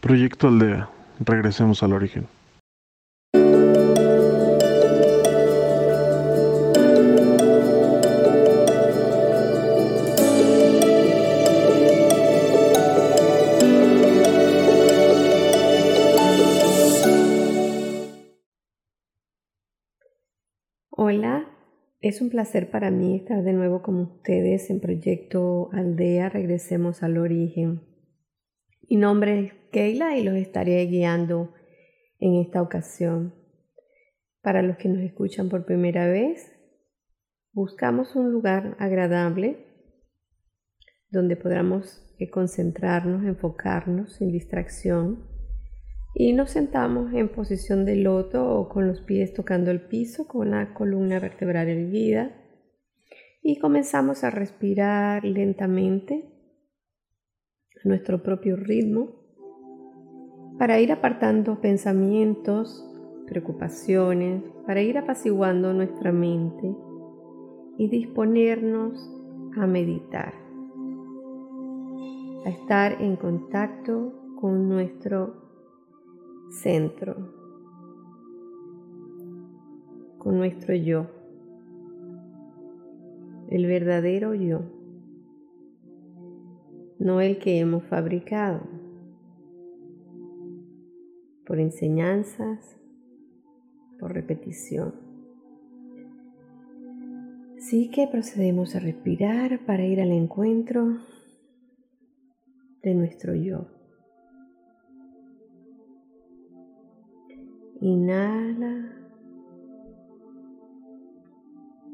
Proyecto Aldea. Regresemos al origen. Hola, es un placer para mí estar de nuevo con ustedes en Proyecto Aldea, regresemos al origen. Mi nombre es Keila y los estaré guiando en esta ocasión. Para los que nos escuchan por primera vez, buscamos un lugar agradable donde podamos concentrarnos, enfocarnos sin distracción y nos sentamos en posición de loto o con los pies tocando el piso con la columna vertebral erguida y comenzamos a respirar lentamente a nuestro propio ritmo para ir apartando pensamientos, preocupaciones, para ir apaciguando nuestra mente y disponernos a meditar, a estar en contacto con nuestro centro, con nuestro yo, el verdadero yo, no el que hemos fabricado por enseñanzas, por repetición. Así que procedemos a respirar para ir al encuentro de nuestro yo. Inhala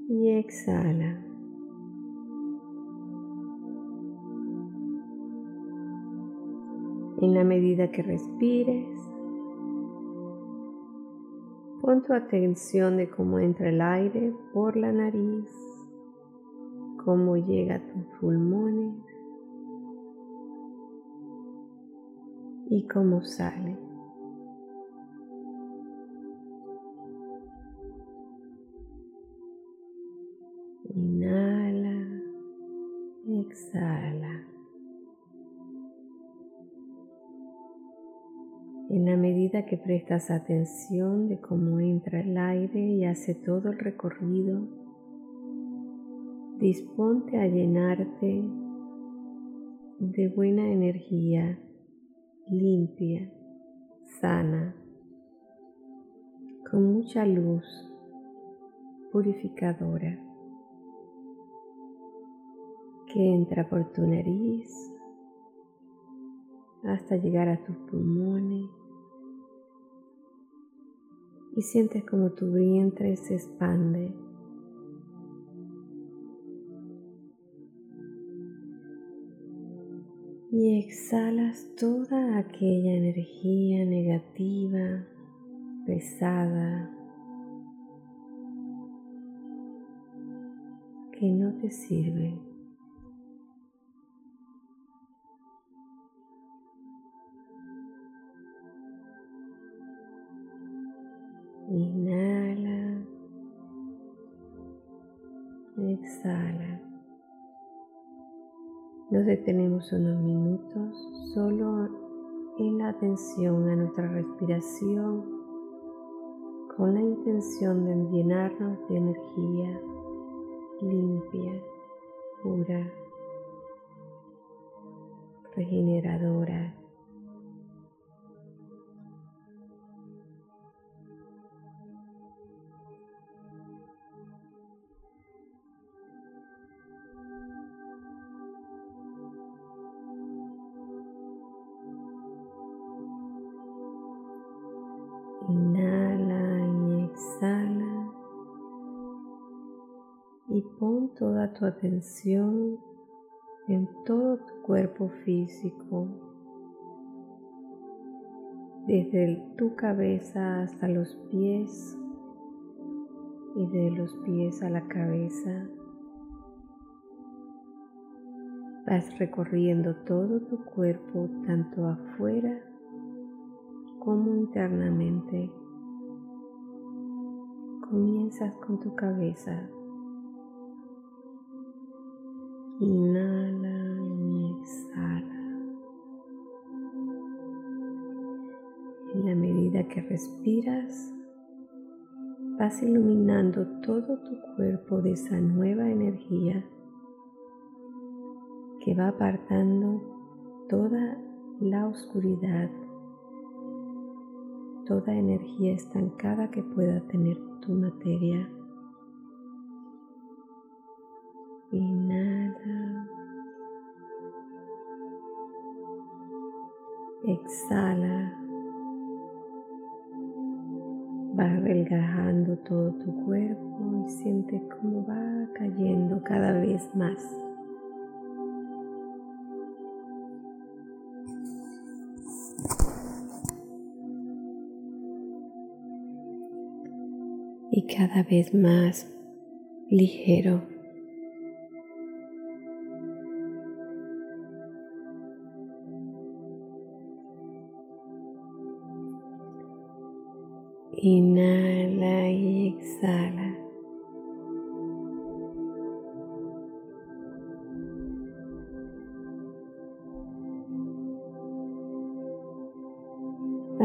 y exhala. En la medida que respires, pon tu atención de cómo entra el aire por la nariz, cómo llega a tus pulmones y cómo sale. Que prestas atención de cómo entra el aire y hace todo el recorrido, disponte a llenarte de buena energía, limpia, sana, con mucha luz, purificadora que entra por tu nariz hasta llegar a tus pulmones y sientes como tu vientre se expande. Y exhalas toda aquella energía negativa, pesada, que no te sirve. Exhala. Nos detenemos unos minutos solo en la atención a nuestra respiración con la intención de llenarnos de energía limpia, pura, regeneradora. Toda tu atención en todo tu cuerpo físico, desde tu cabeza hasta los pies y de los pies a la cabeza. Vas recorriendo todo tu cuerpo, tanto afuera como internamente. Comienzas con tu cabeza. Inhala y exhala. En la medida que respiras, vas iluminando todo tu cuerpo de esa nueva energía que va apartando toda la oscuridad, toda energía estancada que pueda tener tu materia. Inhala. Exhala. Va relajando todo tu cuerpo y siente cómo va cayendo cada vez más. Y cada vez más ligero.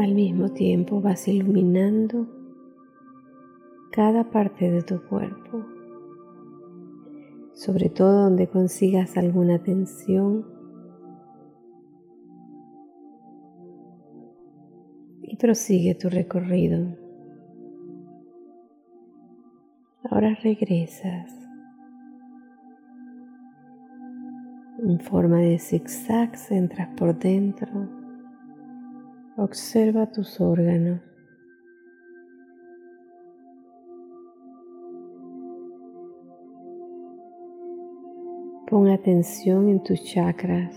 Al mismo tiempo vas iluminando cada parte de tu cuerpo, sobre todo donde consigas alguna tensión y prosigue tu recorrido. Ahora regresas en forma de zigzags, entras por dentro, observa tus órganos. Pon atención en tus chakras.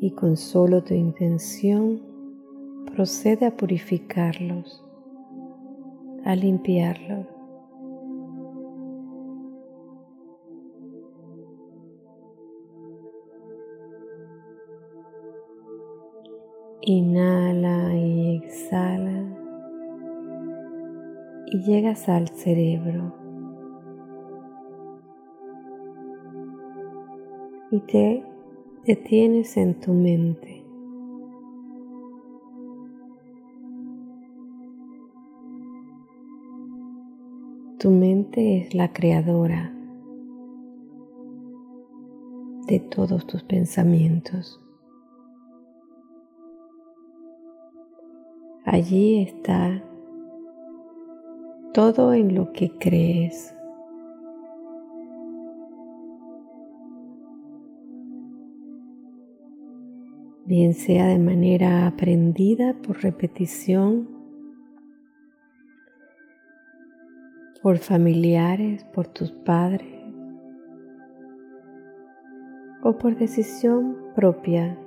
Y con solo tu intención procede a purificarlos, a limpiarlos. Inhala y exhala y llegas al cerebro y te detienes en tu mente. Tu mente es la creadora de todos tus pensamientos. Allí está todo en lo que crees. bien sea de manera aprendida por repetición por familiares, por tus padres o por decisión propia.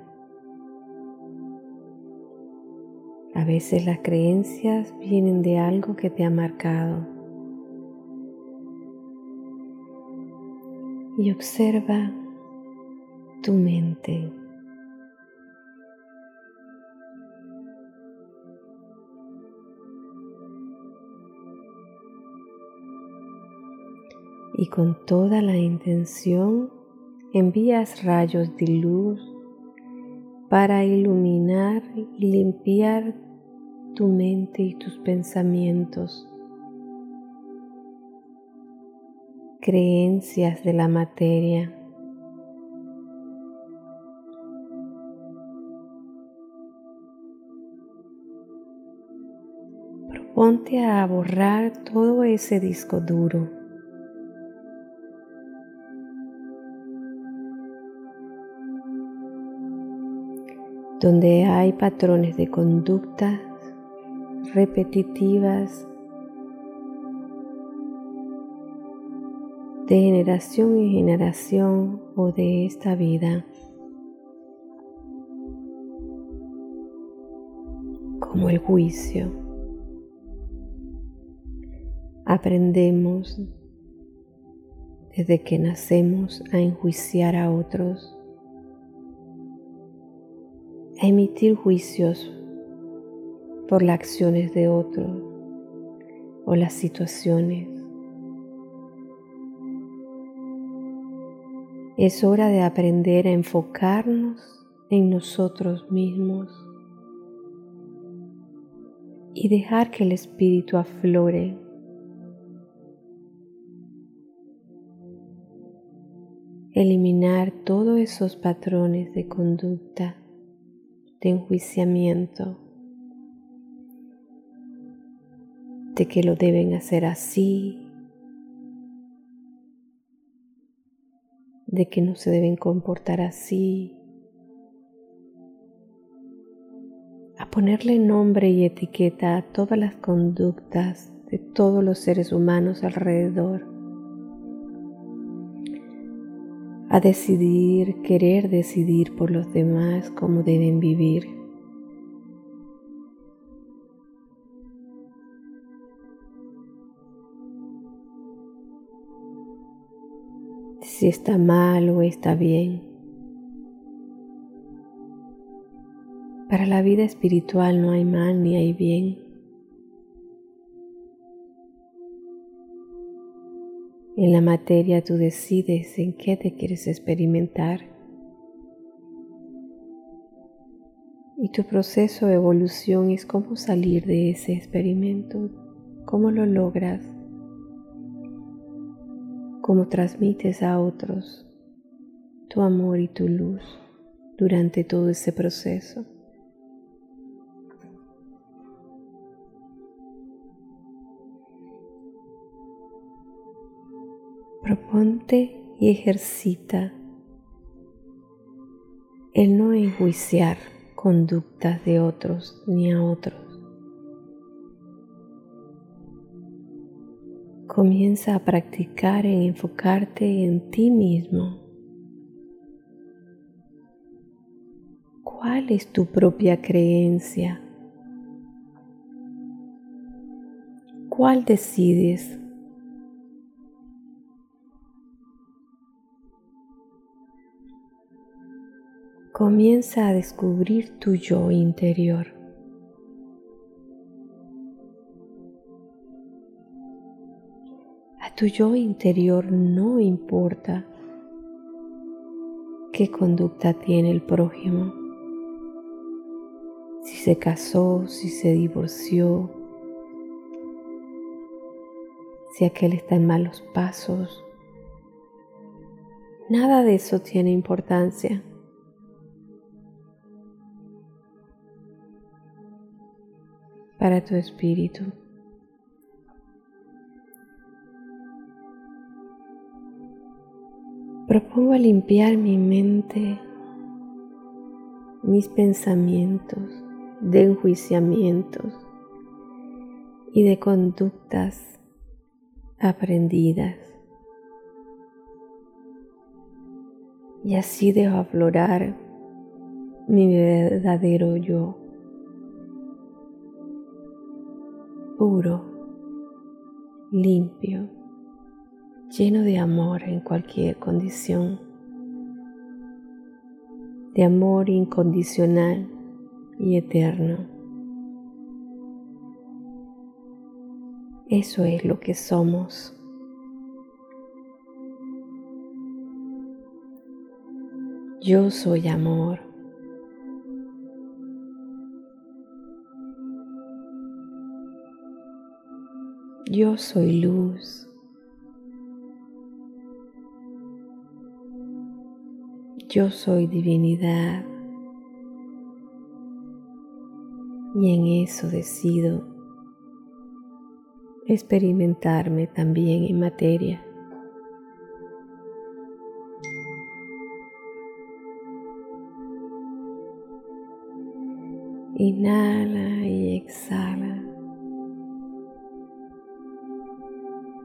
Veces las creencias vienen de algo que te ha marcado. Y observa tu mente. y con toda la intención envías rayos de luz para iluminar y limpiar tu mente y tus pensamientos, creencias de la materia. Proponte a borrar todo ese disco duro donde hay patrones de conducta repetitivas de generación en generación o de esta vida. Como el juicio. Aprendemos desde que nacemos a enjuiciar a otros a emitir juicios por las acciones de otros o las situaciones. Es hora de aprender a enfocarnos en nosotros mismos y dejar que el espíritu aflore. Eliminar todos esos patrones de conducta, de enjuiciamiento, de que lo deben hacer así, de que no se deben comportar así, a ponerle nombre y etiqueta a todas las conductas de todos los seres humanos alrededor, a decidir, querer decidir por los demás cómo deben vivir. Si está mal o está bien. Para la vida espiritual no hay mal ni hay bien. En la materia tú decides en qué te quieres experimentar. Y tu proceso de evolución es cómo salir de ese experimento, cómo lo logras cómo transmites a otros tu amor y tu luz durante todo ese proceso. Proponte y ejercita el no enjuiciar conductas de otros ni a otros. Comienza a practicar en enfocarte en ti mismo. ¿Cuál es tu propia creencia? ¿Cuál decides? Comienza a descubrir tu yo interior. Tu yo interior no importa qué conducta tiene el prójimo, si se casó, si se divorció, si aquel está en malos pasos. Nada de eso tiene importancia. para tu espíritu. Propongo limpiar mi mente, mis pensamientos de enjuiciamientos y de conductas aprendidas. Y así dejo aflorar mi verdadero yo, puro, limpio lleno de amor en cualquier condición, de amor incondicional y eterno. Eso es lo que somos. Yo soy amor. Yo soy luz. Yo soy divinidad y en eso decido experimentarme también en materia. Inhala y exhala.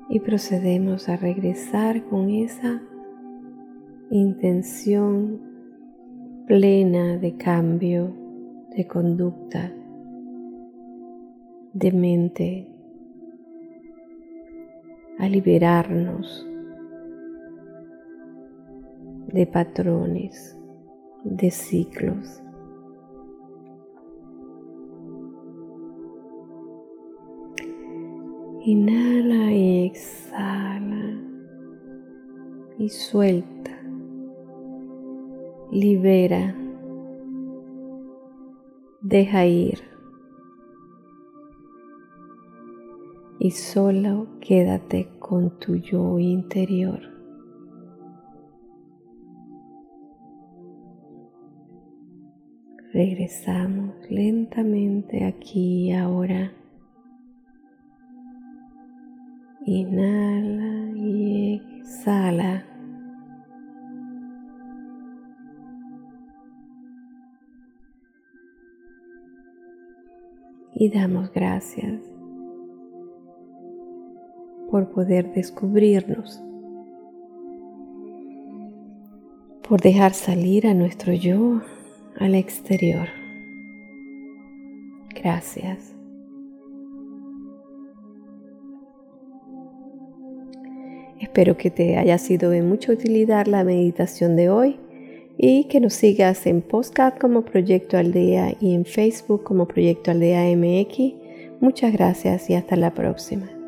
Y procedemos a regresar con esa intención plena de cambio de conducta, de mente, a liberarnos de patrones, de ciclos. Inhala y exhala y suelta libera, deja ir y solo quédate con tu yo interior. Regresamos lentamente aquí y ahora. Inhala y exhala. Y damos gracias por poder descubrirnos, por dejar salir a nuestro yo al exterior. Gracias. Espero que te haya sido de mucha utilidad la meditación de hoy y que nos sigas en Postcard como Proyecto Aldea y en Facebook como Proyecto Aldea MX. Muchas gracias y hasta la próxima.